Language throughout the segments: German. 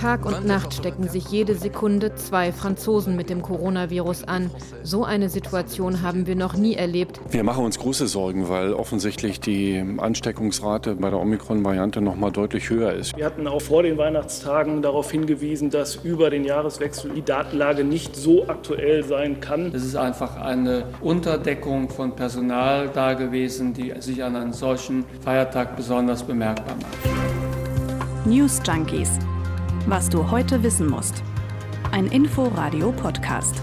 Tag und Nacht stecken sich jede Sekunde zwei Franzosen mit dem Coronavirus an. So eine Situation haben wir noch nie erlebt. Wir machen uns große Sorgen, weil offensichtlich die Ansteckungsrate bei der Omikron-Variante noch mal deutlich höher ist. Wir hatten auch vor den Weihnachtstagen darauf hingewiesen, dass über den Jahreswechsel die Datenlage nicht so aktuell sein kann. Es ist einfach eine Unterdeckung von Personal da gewesen, die sich an einem solchen Feiertag besonders bemerkbar macht. News Junkies. Was du heute wissen musst. Ein Info-Radio-Podcast.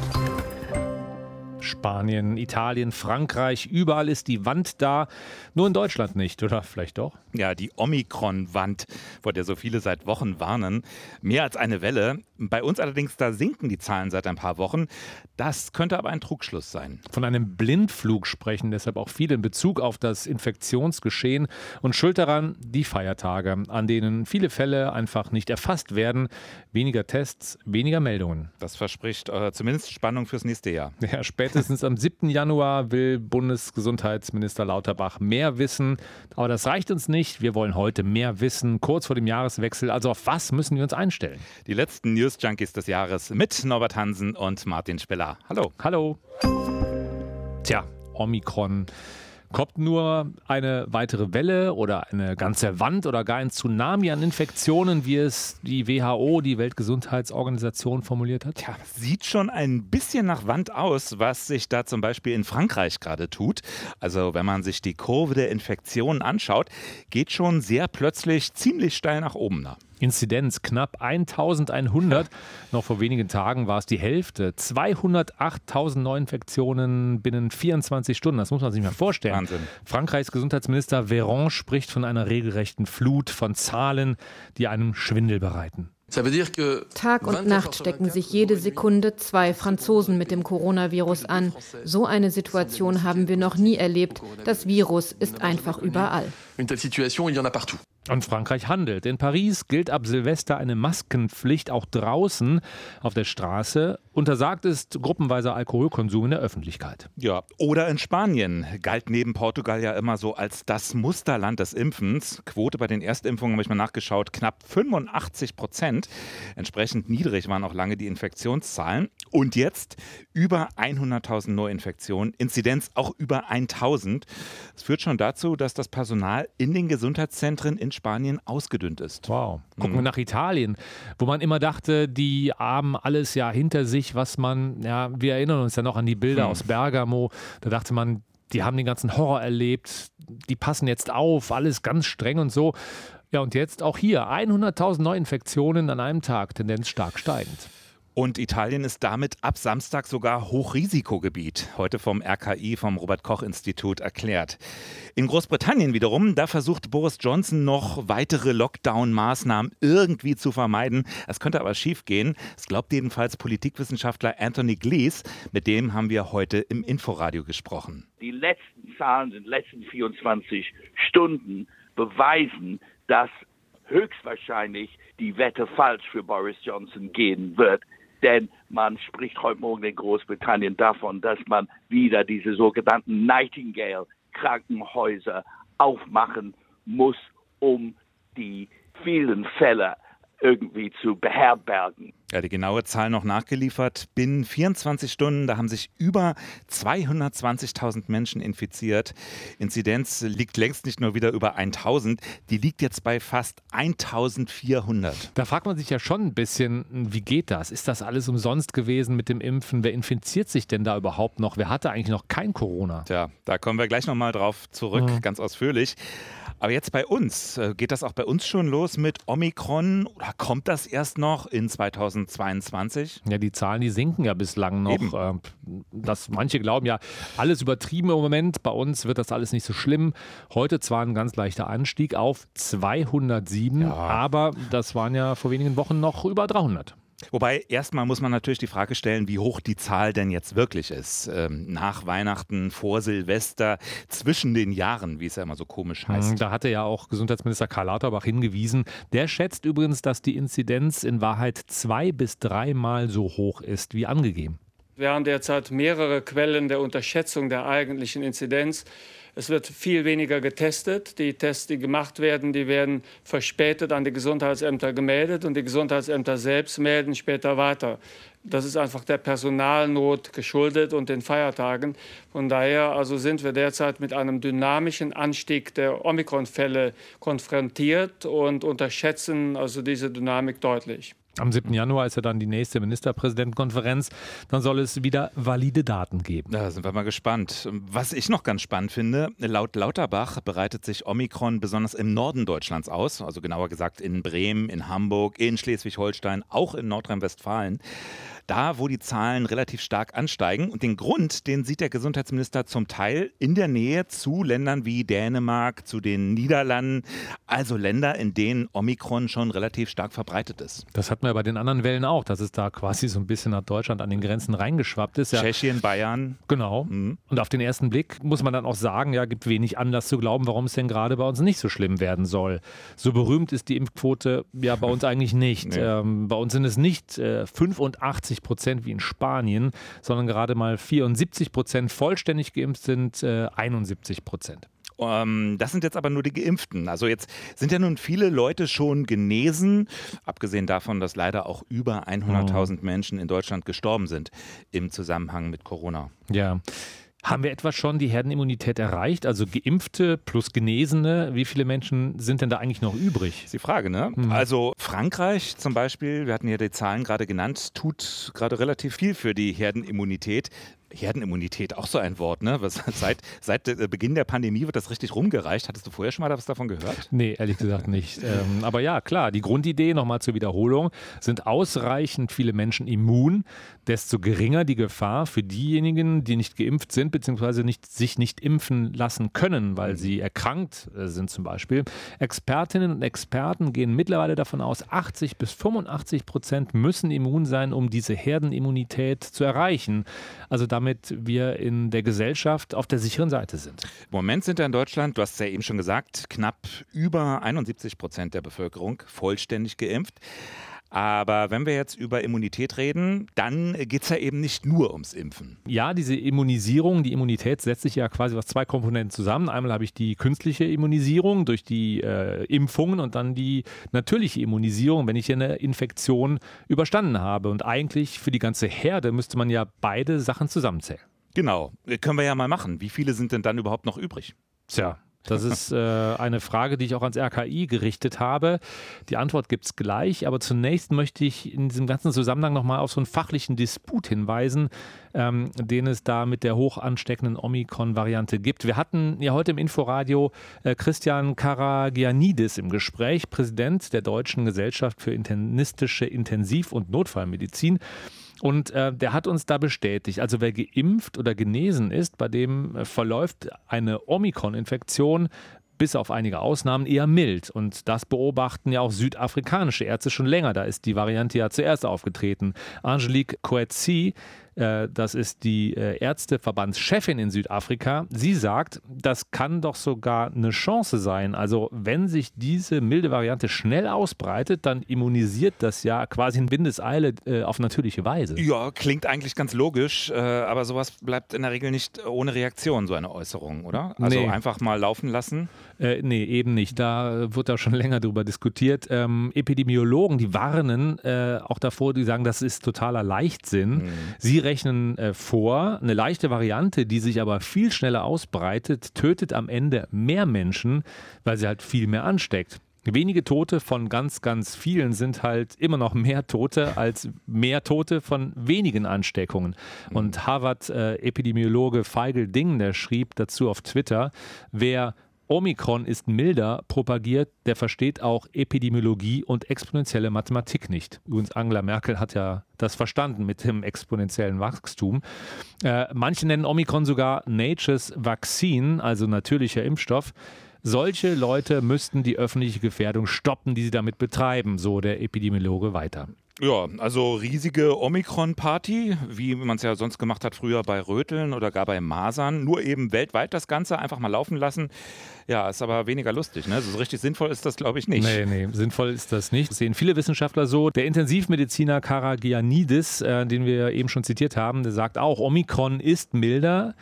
Spanien, Italien, Frankreich, überall ist die Wand da. Nur in Deutschland nicht, oder vielleicht doch? Ja, die Omikron-Wand, vor der so viele seit Wochen warnen. Mehr als eine Welle. Bei uns allerdings, da sinken die Zahlen seit ein paar Wochen. Das könnte aber ein Trugschluss sein. Von einem Blindflug sprechen deshalb auch viele in Bezug auf das Infektionsgeschehen und schuld daran die Feiertage, an denen viele Fälle einfach nicht erfasst werden. Weniger Tests, weniger Meldungen. Das verspricht äh, zumindest Spannung fürs nächste Jahr. Ja, spätestens am 7. Januar will Bundesgesundheitsminister Lauterbach mehr wissen. Aber das reicht uns nicht. Wir wollen heute mehr wissen, kurz vor dem Jahreswechsel. Also auf was müssen wir uns einstellen? Die letzten News Junkies des Jahres mit Norbert Hansen und Martin Spiller. Hallo. Hallo. Tja, Omikron. Kommt nur eine weitere Welle oder eine ganze Wand oder gar ein Tsunami an Infektionen, wie es die WHO, die Weltgesundheitsorganisation, formuliert hat? Tja, sieht schon ein bisschen nach Wand aus, was sich da zum Beispiel in Frankreich gerade tut. Also wenn man sich die Kurve der Infektionen anschaut, geht schon sehr plötzlich ziemlich steil nach oben. Da. Inzidenz knapp 1100. Noch vor wenigen Tagen war es die Hälfte. 208.000 Neuinfektionen binnen 24 Stunden. Das muss man sich mal vorstellen. Wahnsinn. Frankreichs Gesundheitsminister Véran spricht von einer regelrechten Flut von Zahlen, die einem Schwindel bereiten. Tag und Nacht stecken sich jede Sekunde zwei Franzosen mit dem Coronavirus an. So eine Situation haben wir noch nie erlebt. Das Virus ist einfach überall. Und Frankreich handelt. In Paris gilt ab Silvester eine Maskenpflicht auch draußen auf der Straße. Untersagt ist gruppenweiser Alkoholkonsum in der Öffentlichkeit. Ja, oder in Spanien galt neben Portugal ja immer so als das Musterland des Impfens. Quote bei den Erstimpfungen habe ich mal nachgeschaut, knapp 85 Prozent. Entsprechend niedrig waren auch lange die Infektionszahlen. Und jetzt über 100.000 Neuinfektionen, Inzidenz auch über 1.000. Es führt schon dazu, dass das Personal in den Gesundheitszentren in Spanien ausgedünnt ist. Wow. Gucken mhm. wir nach Italien, wo man immer dachte, die haben alles ja hinter sich, was man, ja, wir erinnern uns ja noch an die Bilder mhm. aus Bergamo. Da dachte man, die haben den ganzen Horror erlebt, die passen jetzt auf, alles ganz streng und so. Ja, und jetzt auch hier 100.000 Neuinfektionen an einem Tag, Tendenz stark steigend. Und Italien ist damit ab Samstag sogar Hochrisikogebiet, heute vom RKI, vom Robert Koch Institut erklärt. In Großbritannien wiederum, da versucht Boris Johnson noch weitere Lockdown-Maßnahmen irgendwie zu vermeiden. Es könnte aber schiefgehen. Das glaubt jedenfalls Politikwissenschaftler Anthony Glees. Mit dem haben wir heute im Inforadio gesprochen. Die letzten Zahlen in den letzten 24 Stunden beweisen, dass höchstwahrscheinlich die Wette falsch für Boris Johnson gehen wird denn man spricht heute Morgen in Großbritannien davon, dass man wieder diese sogenannten Nightingale-Krankenhäuser aufmachen muss, um die vielen Fälle irgendwie zu beherbergen. Ja, die genaue Zahl noch nachgeliefert. Binnen 24 Stunden, da haben sich über 220.000 Menschen infiziert. Inzidenz liegt längst nicht nur wieder über 1000, die liegt jetzt bei fast 1400. Da fragt man sich ja schon ein bisschen, wie geht das? Ist das alles umsonst gewesen mit dem Impfen? Wer infiziert sich denn da überhaupt noch? Wer hatte eigentlich noch kein Corona? Tja, da kommen wir gleich nochmal drauf zurück, mhm. ganz ausführlich. Aber jetzt bei uns, äh, geht das auch bei uns schon los mit Omikron oder kommt das erst noch in 2022? Ja, die Zahlen, die sinken ja bislang noch. Eben. Äh, das, manche glauben ja, alles übertrieben im Moment. Bei uns wird das alles nicht so schlimm. Heute zwar ein ganz leichter Anstieg auf 207, ja. aber das waren ja vor wenigen Wochen noch über 300. Wobei erstmal muss man natürlich die Frage stellen, wie hoch die Zahl denn jetzt wirklich ist. Ähm, nach Weihnachten, vor Silvester, zwischen den Jahren, wie es ja immer so komisch hm, heißt. Da hatte ja auch Gesundheitsminister Karl Lauterbach hingewiesen. Der schätzt übrigens, dass die Inzidenz in Wahrheit zwei bis dreimal so hoch ist wie angegeben. Wir haben derzeit mehrere Quellen der Unterschätzung der eigentlichen Inzidenz. Es wird viel weniger getestet. Die Tests, die gemacht werden, die werden verspätet an die Gesundheitsämter gemeldet und die Gesundheitsämter selbst melden später weiter. Das ist einfach der Personalnot geschuldet und den Feiertagen. Von daher also sind wir derzeit mit einem dynamischen Anstieg der Omikron-Fälle konfrontiert und unterschätzen also diese Dynamik deutlich. Am 7. Januar ist ja dann die nächste Ministerpräsidentenkonferenz. Dann soll es wieder valide Daten geben. Da sind wir mal gespannt. Was ich noch ganz spannend finde, laut Lauterbach bereitet sich Omikron besonders im Norden Deutschlands aus. Also genauer gesagt in Bremen, in Hamburg, in Schleswig-Holstein, auch in Nordrhein-Westfalen da, wo die Zahlen relativ stark ansteigen. Und den Grund, den sieht der Gesundheitsminister zum Teil in der Nähe zu Ländern wie Dänemark, zu den Niederlanden, also Länder, in denen Omikron schon relativ stark verbreitet ist. Das hatten wir bei den anderen Wellen auch, dass es da quasi so ein bisschen nach Deutschland an den Grenzen reingeschwappt ist. Ja, Tschechien, Bayern. Genau. Mhm. Und auf den ersten Blick muss man dann auch sagen, ja, gibt wenig Anlass zu glauben, warum es denn gerade bei uns nicht so schlimm werden soll. So berühmt ist die Impfquote ja bei uns eigentlich nicht. Nee. Ähm, bei uns sind es nicht äh, 85 80 Prozent wie in Spanien, sondern gerade mal 74 Prozent vollständig geimpft sind äh, 71 Prozent. Ähm, das sind jetzt aber nur die Geimpften. Also jetzt sind ja nun viele Leute schon genesen, abgesehen davon, dass leider auch über 100.000 mhm. Menschen in Deutschland gestorben sind im Zusammenhang mit Corona. Ja. Haben wir etwa schon die Herdenimmunität erreicht? Also Geimpfte plus Genesene, wie viele Menschen sind denn da eigentlich noch übrig? ist die Frage, ne? Mhm. Also Frankreich zum Beispiel, wir hatten ja die Zahlen gerade genannt, tut gerade relativ viel für die Herdenimmunität. Herdenimmunität, auch so ein Wort, ne? Was, seit, seit äh, Beginn der Pandemie wird das richtig rumgereicht. Hattest du vorher schon mal was davon gehört? Nee, ehrlich gesagt nicht. ähm, aber ja, klar, die Grundidee, nochmal zur Wiederholung, sind ausreichend viele Menschen immun, desto geringer die Gefahr für diejenigen, die nicht geimpft sind, beziehungsweise nicht, sich nicht impfen lassen können, weil sie erkrankt äh, sind zum Beispiel. Expertinnen und Experten gehen mittlerweile davon aus, 80 bis 85 Prozent müssen immun sein, um diese Herdenimmunität zu erreichen. Also da damit wir in der Gesellschaft auf der sicheren Seite sind. Im Moment sind ja in Deutschland, du hast es ja eben schon gesagt, knapp über 71 Prozent der Bevölkerung vollständig geimpft. Aber wenn wir jetzt über Immunität reden, dann geht es ja eben nicht nur ums Impfen. Ja, diese Immunisierung, die Immunität setzt sich ja quasi aus zwei Komponenten zusammen. Einmal habe ich die künstliche Immunisierung durch die äh, Impfungen und dann die natürliche Immunisierung, wenn ich eine Infektion überstanden habe. Und eigentlich für die ganze Herde müsste man ja beide Sachen zusammenzählen. Genau, können wir ja mal machen. Wie viele sind denn dann überhaupt noch übrig? Tja, das ist äh, eine Frage, die ich auch ans RKI gerichtet habe. Die Antwort gibt es gleich, aber zunächst möchte ich in diesem ganzen Zusammenhang nochmal auf so einen fachlichen Disput hinweisen, ähm, den es da mit der hoch ansteckenden Omikron-Variante gibt. Wir hatten ja heute im Inforadio äh, Christian Karagianidis im Gespräch, Präsident der Deutschen Gesellschaft für internistische Intensiv- und Notfallmedizin. Und äh, der hat uns da bestätigt, also wer geimpft oder genesen ist, bei dem äh, verläuft eine Omikron-Infektion bis auf einige Ausnahmen eher mild. Und das beobachten ja auch südafrikanische Ärzte schon länger. Da ist die Variante ja zuerst aufgetreten. Angelique Coetzee das ist die äh, Ärzteverbandschefin in Südafrika. Sie sagt, das kann doch sogar eine Chance sein. Also wenn sich diese milde Variante schnell ausbreitet, dann immunisiert das ja quasi in Windeseile äh, auf natürliche Weise. Ja, klingt eigentlich ganz logisch, aber sowas bleibt in der Regel nicht ohne Reaktion, so eine Äußerung, oder? Also nee. einfach mal laufen lassen? Äh, nee, eben nicht. Da wird da schon länger drüber diskutiert. Ähm, Epidemiologen, die warnen äh, auch davor, die sagen, das ist totaler Leichtsinn. Mhm. Sie rechnen äh, vor, eine leichte Variante, die sich aber viel schneller ausbreitet, tötet am Ende mehr Menschen, weil sie halt viel mehr ansteckt. Wenige Tote von ganz, ganz vielen sind halt immer noch mehr Tote als mehr Tote von wenigen Ansteckungen. Und Harvard-Epidemiologe Feigl Ding, der schrieb dazu auf Twitter, wer Omikron ist milder propagiert, der versteht auch Epidemiologie und exponentielle Mathematik nicht. Übrigens, Angela Merkel hat ja das verstanden mit dem exponentiellen Wachstum. Äh, manche nennen Omikron sogar Nature's Vaccine, also natürlicher Impfstoff. Solche Leute müssten die öffentliche Gefährdung stoppen, die sie damit betreiben, so der Epidemiologe weiter. Ja, also riesige Omikron-Party, wie man es ja sonst gemacht hat früher bei Röteln oder gar bei Masern. Nur eben weltweit das Ganze einfach mal laufen lassen. Ja, ist aber weniger lustig. Ne? So richtig sinnvoll ist das, glaube ich, nicht. Nee, nee, sinnvoll ist das nicht. Das sehen viele Wissenschaftler so. Der Intensivmediziner Karagianidis, äh, den wir eben schon zitiert haben, der sagt auch, Omikron ist milder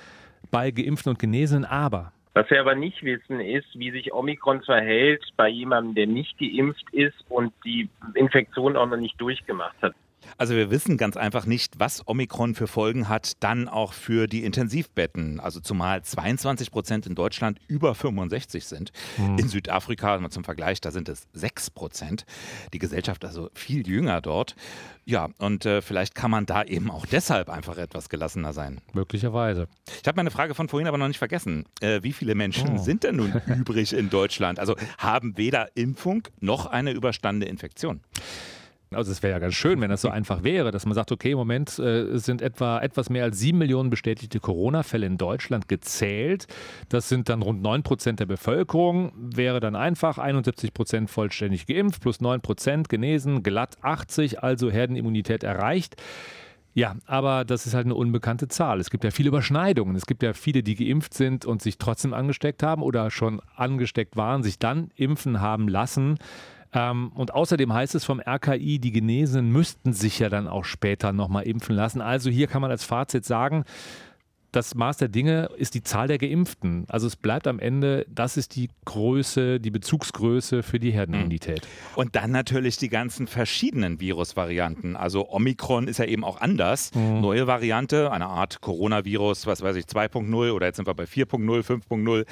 bei Geimpften und Genesenen, aber Was wir aber nicht wissen, ist, wie sich Omikron verhält bei jemandem, der nicht geimpft ist und die Infektion auch noch nicht durchgemacht hat. Also wir wissen ganz einfach nicht, was Omikron für Folgen hat, dann auch für die Intensivbetten. Also zumal 22 Prozent in Deutschland über 65 sind. Mhm. In Südafrika, mal zum Vergleich, da sind es 6 Prozent. Die Gesellschaft also viel jünger dort. Ja, und äh, vielleicht kann man da eben auch deshalb einfach etwas gelassener sein. Möglicherweise. Ich habe meine Frage von vorhin aber noch nicht vergessen. Äh, wie viele Menschen oh. sind denn nun übrig in Deutschland? Also haben weder Impfung noch eine überstandene Infektion? Also es wäre ja ganz schön, wenn das so einfach wäre, dass man sagt, okay, im Moment äh, sind etwa etwas mehr als sieben Millionen bestätigte Corona-Fälle in Deutschland gezählt. Das sind dann rund neun Prozent der Bevölkerung. Wäre dann einfach 71 Prozent vollständig geimpft, plus neun Prozent genesen, glatt 80, also Herdenimmunität erreicht. Ja, aber das ist halt eine unbekannte Zahl. Es gibt ja viele Überschneidungen. Es gibt ja viele, die geimpft sind und sich trotzdem angesteckt haben oder schon angesteckt waren, sich dann impfen haben lassen. Ähm, und außerdem heißt es vom RKI, die Genesenen müssten sich ja dann auch später nochmal impfen lassen. Also hier kann man als Fazit sagen, das Maß der Dinge ist die Zahl der Geimpften. Also es bleibt am Ende, das ist die Größe, die Bezugsgröße für die Herdenimmunität. Mhm. Und dann natürlich die ganzen verschiedenen Virusvarianten. Also Omikron ist ja eben auch anders. Mhm. Neue Variante, eine Art Coronavirus, was weiß ich, 2.0 oder jetzt sind wir bei 4.0, 5.0.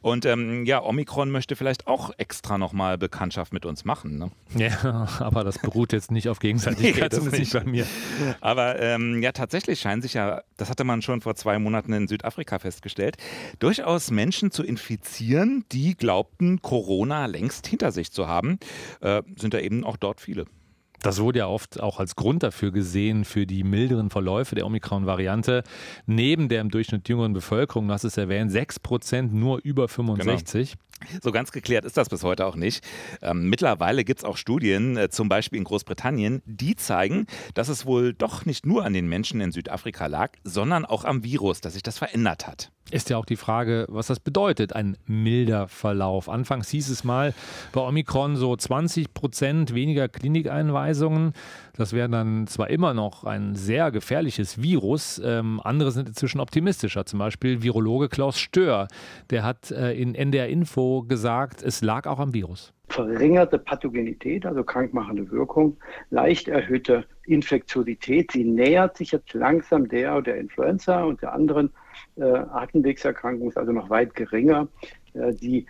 Und ähm, ja, Omikron möchte vielleicht auch extra nochmal Bekanntschaft mit uns machen. Ne? Ja, aber das beruht jetzt nicht auf Gegenseitigkeit, nee, zumindest nicht bei mir. Aber ähm, ja, tatsächlich scheinen sich ja, das hatte man schon vor zwei Monaten Monaten in Südafrika festgestellt, durchaus Menschen zu infizieren, die glaubten, Corona längst hinter sich zu haben. Äh, sind da eben auch dort viele. Das wurde ja oft auch als Grund dafür gesehen, für die milderen Verläufe der Omikron-Variante. Neben der im Durchschnitt jüngeren Bevölkerung, du hast es erwähnt, 6 Prozent nur über 65. Genau. So ganz geklärt ist das bis heute auch nicht. Ähm, mittlerweile gibt es auch Studien, äh, zum Beispiel in Großbritannien, die zeigen, dass es wohl doch nicht nur an den Menschen in Südafrika lag, sondern auch am Virus, dass sich das verändert hat. Ist ja auch die Frage, was das bedeutet, ein milder Verlauf. Anfangs hieß es mal bei Omikron so 20 Prozent weniger Klinikeinweisungen. Das wäre dann zwar immer noch ein sehr gefährliches Virus, ähm, andere sind inzwischen optimistischer. Zum Beispiel Virologe Klaus Stör, der hat äh, in NDR Info gesagt, es lag auch am Virus verringerte Pathogenität, also krankmachende Wirkung, leicht erhöhte Infektiosität. Sie nähert sich jetzt langsam der der Influenza und der anderen äh, Atemwegserkrankungen, ist also noch weit geringer. Äh, die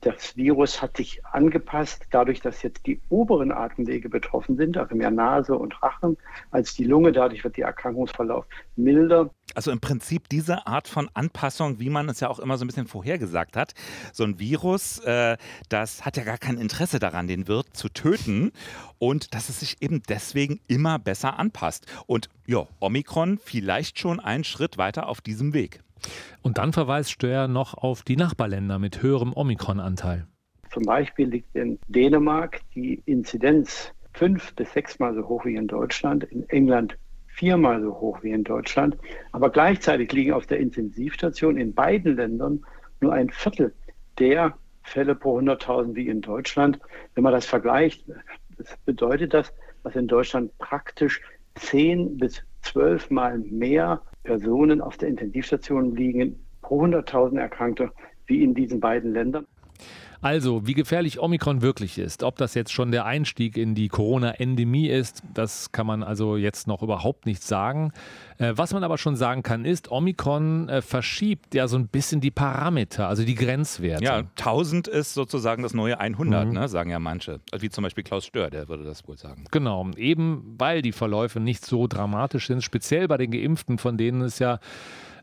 das Virus hat sich angepasst, dadurch, dass jetzt die oberen Atemwege betroffen sind, also mehr Nase und Rachen als die Lunge. Dadurch wird der Erkrankungsverlauf milder. Also im Prinzip diese Art von Anpassung, wie man es ja auch immer so ein bisschen vorhergesagt hat. So ein Virus, äh, das hat ja gar kein Interesse daran, den Wirt zu töten und dass es sich eben deswegen immer besser anpasst. Und ja, Omikron vielleicht schon einen Schritt weiter auf diesem Weg. Und dann verweist Steuer noch auf die Nachbarländer mit höherem Omikron-Anteil. Zum Beispiel liegt in Dänemark die Inzidenz fünf bis sechsmal so hoch wie in Deutschland, in England viermal so hoch wie in Deutschland. Aber gleichzeitig liegen auf der Intensivstation in beiden Ländern nur ein Viertel der Fälle pro 100.000 wie in Deutschland. Wenn man das vergleicht, das bedeutet das, dass in Deutschland praktisch zehn bis zwölfmal mehr Personen auf der Intensivstation liegen pro 100.000 Erkrankte wie in diesen beiden Ländern. Also, wie gefährlich Omikron wirklich ist, ob das jetzt schon der Einstieg in die Corona-Endemie ist, das kann man also jetzt noch überhaupt nicht sagen. Äh, was man aber schon sagen kann, ist, Omikron äh, verschiebt ja so ein bisschen die Parameter, also die Grenzwerte. Ja, 1000 ist sozusagen das neue 100, mhm. ne, sagen ja manche. Wie zum Beispiel Klaus Stör, der würde das wohl sagen. Genau, eben weil die Verläufe nicht so dramatisch sind, speziell bei den Geimpften, von denen es ja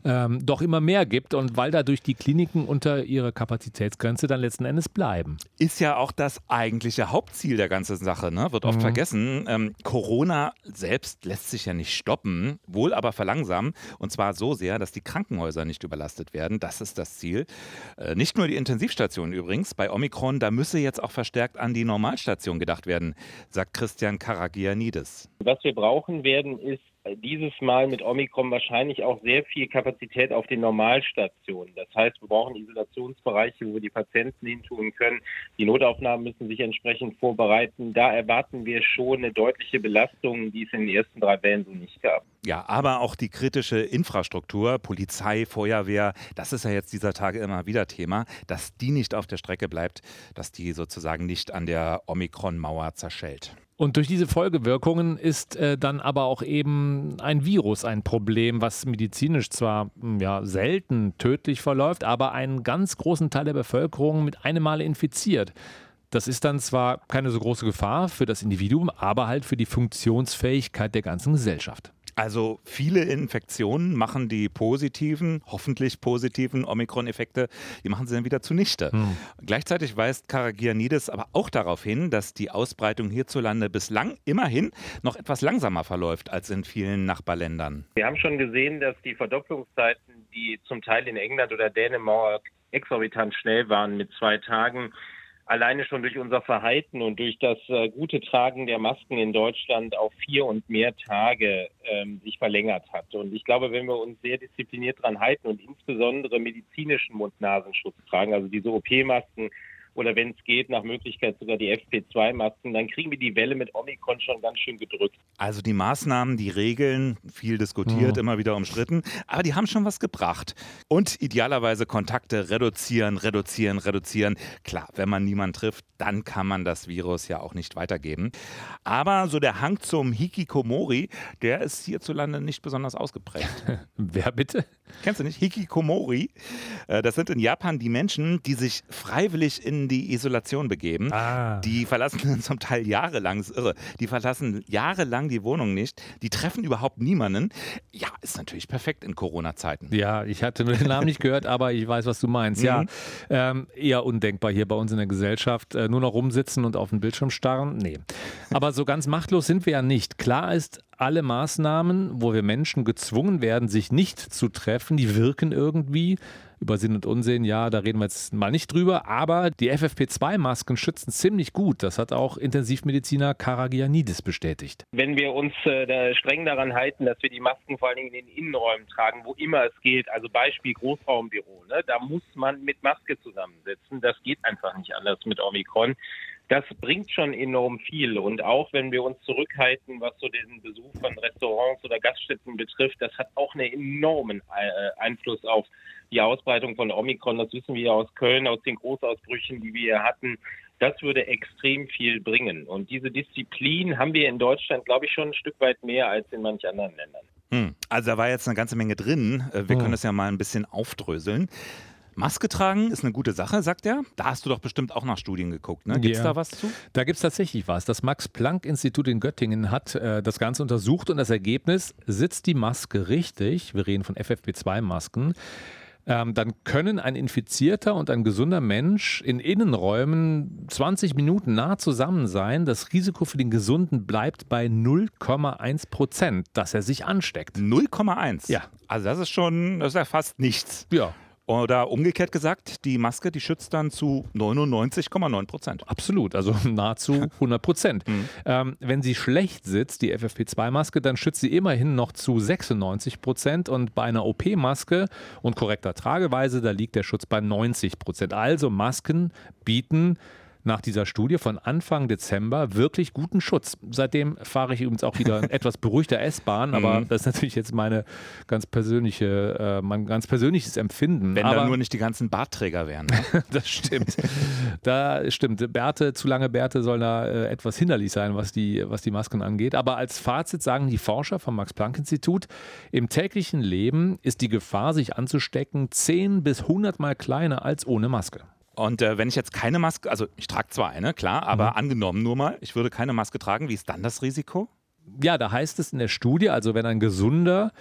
ähm, doch immer mehr gibt und weil dadurch die Kliniken unter ihrer Kapazitätsgrenze dann letzten Endes bleiben. Ist ja auch das eigentliche Hauptziel der ganzen Sache, ne? wird oft mhm. vergessen. Ähm, Corona selbst lässt sich ja nicht stoppen, wohl aber verlangsamen und zwar so sehr, dass die Krankenhäuser nicht überlastet werden. Das ist das Ziel. Äh, nicht nur die Intensivstationen übrigens. Bei Omikron, da müsse jetzt auch verstärkt an die Normalstation gedacht werden, sagt Christian Karagianidis. Was wir brauchen werden, ist dieses Mal mit Omikron wahrscheinlich auch sehr viel Kapazität auf den Normalstationen. Das heißt, wir brauchen Isolationsbereiche, wo wir die Patienten hintun können. Die Notaufnahmen müssen sich entsprechend vorbereiten. Da erwarten wir schon eine deutliche Belastung, die es in den ersten drei Wellen so nicht gab. Ja, aber auch die kritische Infrastruktur, Polizei, Feuerwehr, das ist ja jetzt dieser Tage immer wieder Thema, dass die nicht auf der Strecke bleibt, dass die sozusagen nicht an der Omikron-Mauer zerschellt. Und durch diese Folgewirkungen ist äh, dann aber auch eben ein Virus ein Problem, was medizinisch zwar hm, ja, selten tödlich verläuft, aber einen ganz großen Teil der Bevölkerung mit einem Mal infiziert. Das ist dann zwar keine so große Gefahr für das Individuum, aber halt für die Funktionsfähigkeit der ganzen Gesellschaft. Also viele Infektionen machen die positiven, hoffentlich positiven Omikron-Effekte, die machen sie dann wieder zunichte. Hm. Gleichzeitig weist Karagianidis aber auch darauf hin, dass die Ausbreitung hierzulande bislang immerhin noch etwas langsamer verläuft als in vielen Nachbarländern. Wir haben schon gesehen, dass die Verdopplungszeiten, die zum Teil in England oder Dänemark exorbitant schnell waren mit zwei Tagen, alleine schon durch unser Verhalten und durch das äh, gute Tragen der Masken in Deutschland auf vier und mehr Tage ähm, sich verlängert hat. Und ich glaube, wenn wir uns sehr diszipliniert dran halten und insbesondere medizinischen Mund-Nasenschutz tragen, also diese OP-Masken, oder wenn es geht, nach Möglichkeit sogar die FP2-Masken, dann kriegen wir die Welle mit Omikron schon ganz schön gedrückt. Also die Maßnahmen, die Regeln, viel diskutiert, mhm. immer wieder umstritten, aber die haben schon was gebracht. Und idealerweise Kontakte reduzieren, reduzieren, reduzieren. Klar, wenn man niemanden trifft, dann kann man das Virus ja auch nicht weitergeben. Aber so der Hang zum Hikikomori, der ist hierzulande nicht besonders ausgeprägt. Wer bitte? Kennst du nicht? Hikikomori. Äh, das sind in Japan die Menschen, die sich freiwillig in die Isolation begeben. Ah. Die verlassen zum Teil jahrelang, ist irre, die verlassen jahrelang die Wohnung nicht. Die treffen überhaupt niemanden. Ja, ist natürlich perfekt in Corona-Zeiten. Ja, ich hatte den Namen nicht gehört, aber ich weiß, was du meinst. Mhm. Ja, ähm, eher undenkbar hier bei uns in der Gesellschaft. Äh, nur noch rumsitzen und auf den Bildschirm starren. Nee. Aber so ganz machtlos sind wir ja nicht. Klar ist, alle Maßnahmen, wo wir Menschen gezwungen werden, sich nicht zu treffen, die wirken irgendwie. Über Sinn und Unsinn, ja, da reden wir jetzt mal nicht drüber, aber die FFP2-Masken schützen ziemlich gut. Das hat auch Intensivmediziner Karagianidis bestätigt. Wenn wir uns äh, streng daran halten, dass wir die Masken vor allen Dingen in den Innenräumen tragen, wo immer es geht, also Beispiel Großraumbüro, ne, da muss man mit Maske zusammensitzen. Das geht einfach nicht anders mit Omikron das bringt schon enorm viel. Und auch wenn wir uns zurückhalten, was so den Besuch von Restaurants oder Gaststätten betrifft, das hat auch einen enormen äh, Einfluss auf die Ausbreitung von Omikron. Das wissen wir aus Köln, aus den Großausbrüchen, die wir hier hatten. Das würde extrem viel bringen. Und diese Disziplin haben wir in Deutschland, glaube ich, schon ein Stück weit mehr als in manch anderen Ländern. Hm. Also da war jetzt eine ganze Menge drin. Äh, wir hm. können das ja mal ein bisschen aufdröseln. Maske tragen ist eine gute Sache, sagt er. Da hast du doch bestimmt auch nach Studien geguckt. Ne? Gibt es ja. da was zu? Da gibt es tatsächlich was. Das Max-Planck-Institut in Göttingen hat äh, das Ganze untersucht und das Ergebnis, sitzt die Maske richtig, wir reden von FFP2-Masken, ähm, dann können ein infizierter und ein gesunder Mensch in Innenräumen 20 Minuten nah zusammen sein. Das Risiko für den Gesunden bleibt bei 0,1 Prozent, dass er sich ansteckt. 0,1? Ja. Also das ist schon, das ist ja fast nichts. Ja. Oder umgekehrt gesagt, die Maske, die schützt dann zu 99,9 Prozent. Absolut, also nahezu 100 Prozent. Mhm. Ähm, wenn sie schlecht sitzt, die FFP2-Maske, dann schützt sie immerhin noch zu 96 Prozent und bei einer OP-Maske und korrekter Trageweise, da liegt der Schutz bei 90 Prozent. Also Masken bieten nach dieser Studie von Anfang Dezember wirklich guten Schutz. Seitdem fahre ich übrigens auch wieder etwas beruhigter S-Bahn, aber mhm. das ist natürlich jetzt meine ganz persönliche, äh, mein ganz persönliches Empfinden. Wenn aber, da nur nicht die ganzen Bartträger wären. Ne? das stimmt. da stimmt. Bärte, zu lange Bärte sollen da äh, etwas hinderlich sein, was die, was die Masken angeht. Aber als Fazit sagen die Forscher vom Max-Planck-Institut, im täglichen Leben ist die Gefahr, sich anzustecken, 10 bis 100 Mal kleiner als ohne Maske. Und äh, wenn ich jetzt keine Maske, also ich trage zwar eine, klar, aber mhm. angenommen nur mal, ich würde keine Maske tragen, wie ist dann das Risiko? Ja, da heißt es in der Studie, also wenn ein gesunder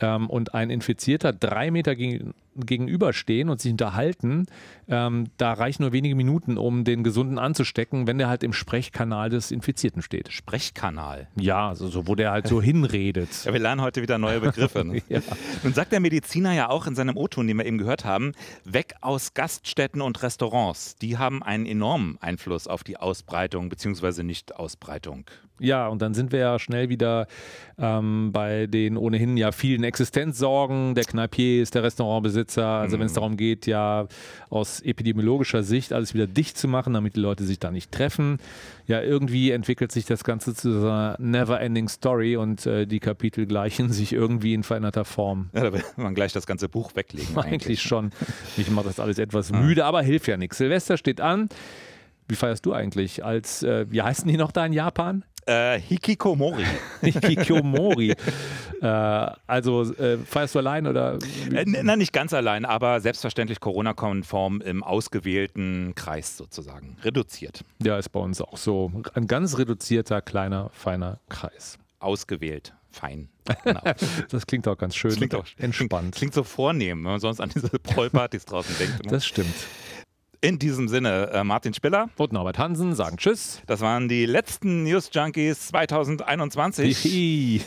ähm, und ein Infizierter drei Meter gegen, gegenüberstehen und sich unterhalten, ähm, da reichen nur wenige Minuten, um den Gesunden anzustecken, wenn der halt im Sprechkanal des Infizierten steht. Sprechkanal? Ja, also so, wo der halt so hinredet. Ja, wir lernen heute wieder neue Begriffe. Ne? ja. Nun sagt der Mediziner ja auch in seinem O-Ton, den wir eben gehört haben, weg aus Gaststätten und Restaurants. Die haben einen enormen Einfluss auf die Ausbreitung bzw. Nicht-Ausbreitung. Ja, und dann sind wir ja schnell wieder ähm, bei den ohnehin ja vielen Existenzsorgen der Kneipiers, der Restaurantbesitzer. Also mhm. wenn es darum geht, ja aus epidemiologischer Sicht alles wieder dicht zu machen, damit die Leute sich da nicht treffen. Ja, irgendwie entwickelt sich das Ganze zu so einer never-ending Story und äh, die Kapitel gleichen sich irgendwie in veränderter Form. Ja, da will man gleich das ganze Buch weglegen. Eigentlich, eigentlich schon. Ich mache das alles etwas müde, aber hilft ja nichts. Silvester steht an. Wie feierst du eigentlich? Als, äh, wie heißen die noch da in Japan? Äh, Hikikomori. Hikikomori. äh, also äh, feierst du allein oder? Äh, na, nicht ganz allein, aber selbstverständlich Corona-konform im ausgewählten Kreis sozusagen. Reduziert. Ja, ist bei uns auch so. Ein ganz reduzierter, kleiner, feiner Kreis. Ausgewählt. Fein. Genau. das klingt auch ganz schön. Das klingt auch entspannt. Klingt, klingt so vornehm, wenn man sonst an diese Prollpartys draußen denkt. Ne? Das stimmt. In diesem Sinne, äh, Martin Spiller und Norbert Hansen sagen Tschüss. Das waren die letzten News Junkies 2021.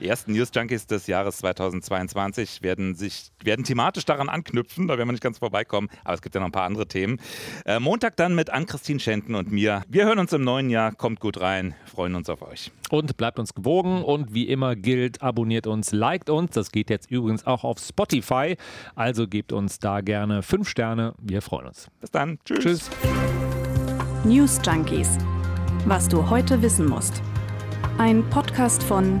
die ersten News Junkies des Jahres 2022 werden sich werden thematisch daran anknüpfen, da werden wir nicht ganz vorbeikommen, aber es gibt ja noch ein paar andere Themen. Äh, Montag dann mit Ann-Christine Schenten und mir. Wir hören uns im neuen Jahr, kommt gut rein, freuen uns auf euch. Und bleibt uns gewogen und wie immer gilt, abonniert uns, liked uns. Das geht jetzt übrigens auch auf Spotify, also gebt uns da gerne fünf Sterne. Wir freuen freuen uns. Bis dann. Tschüss. Tschüss. News Junkies. Was du heute wissen musst. Ein Podcast von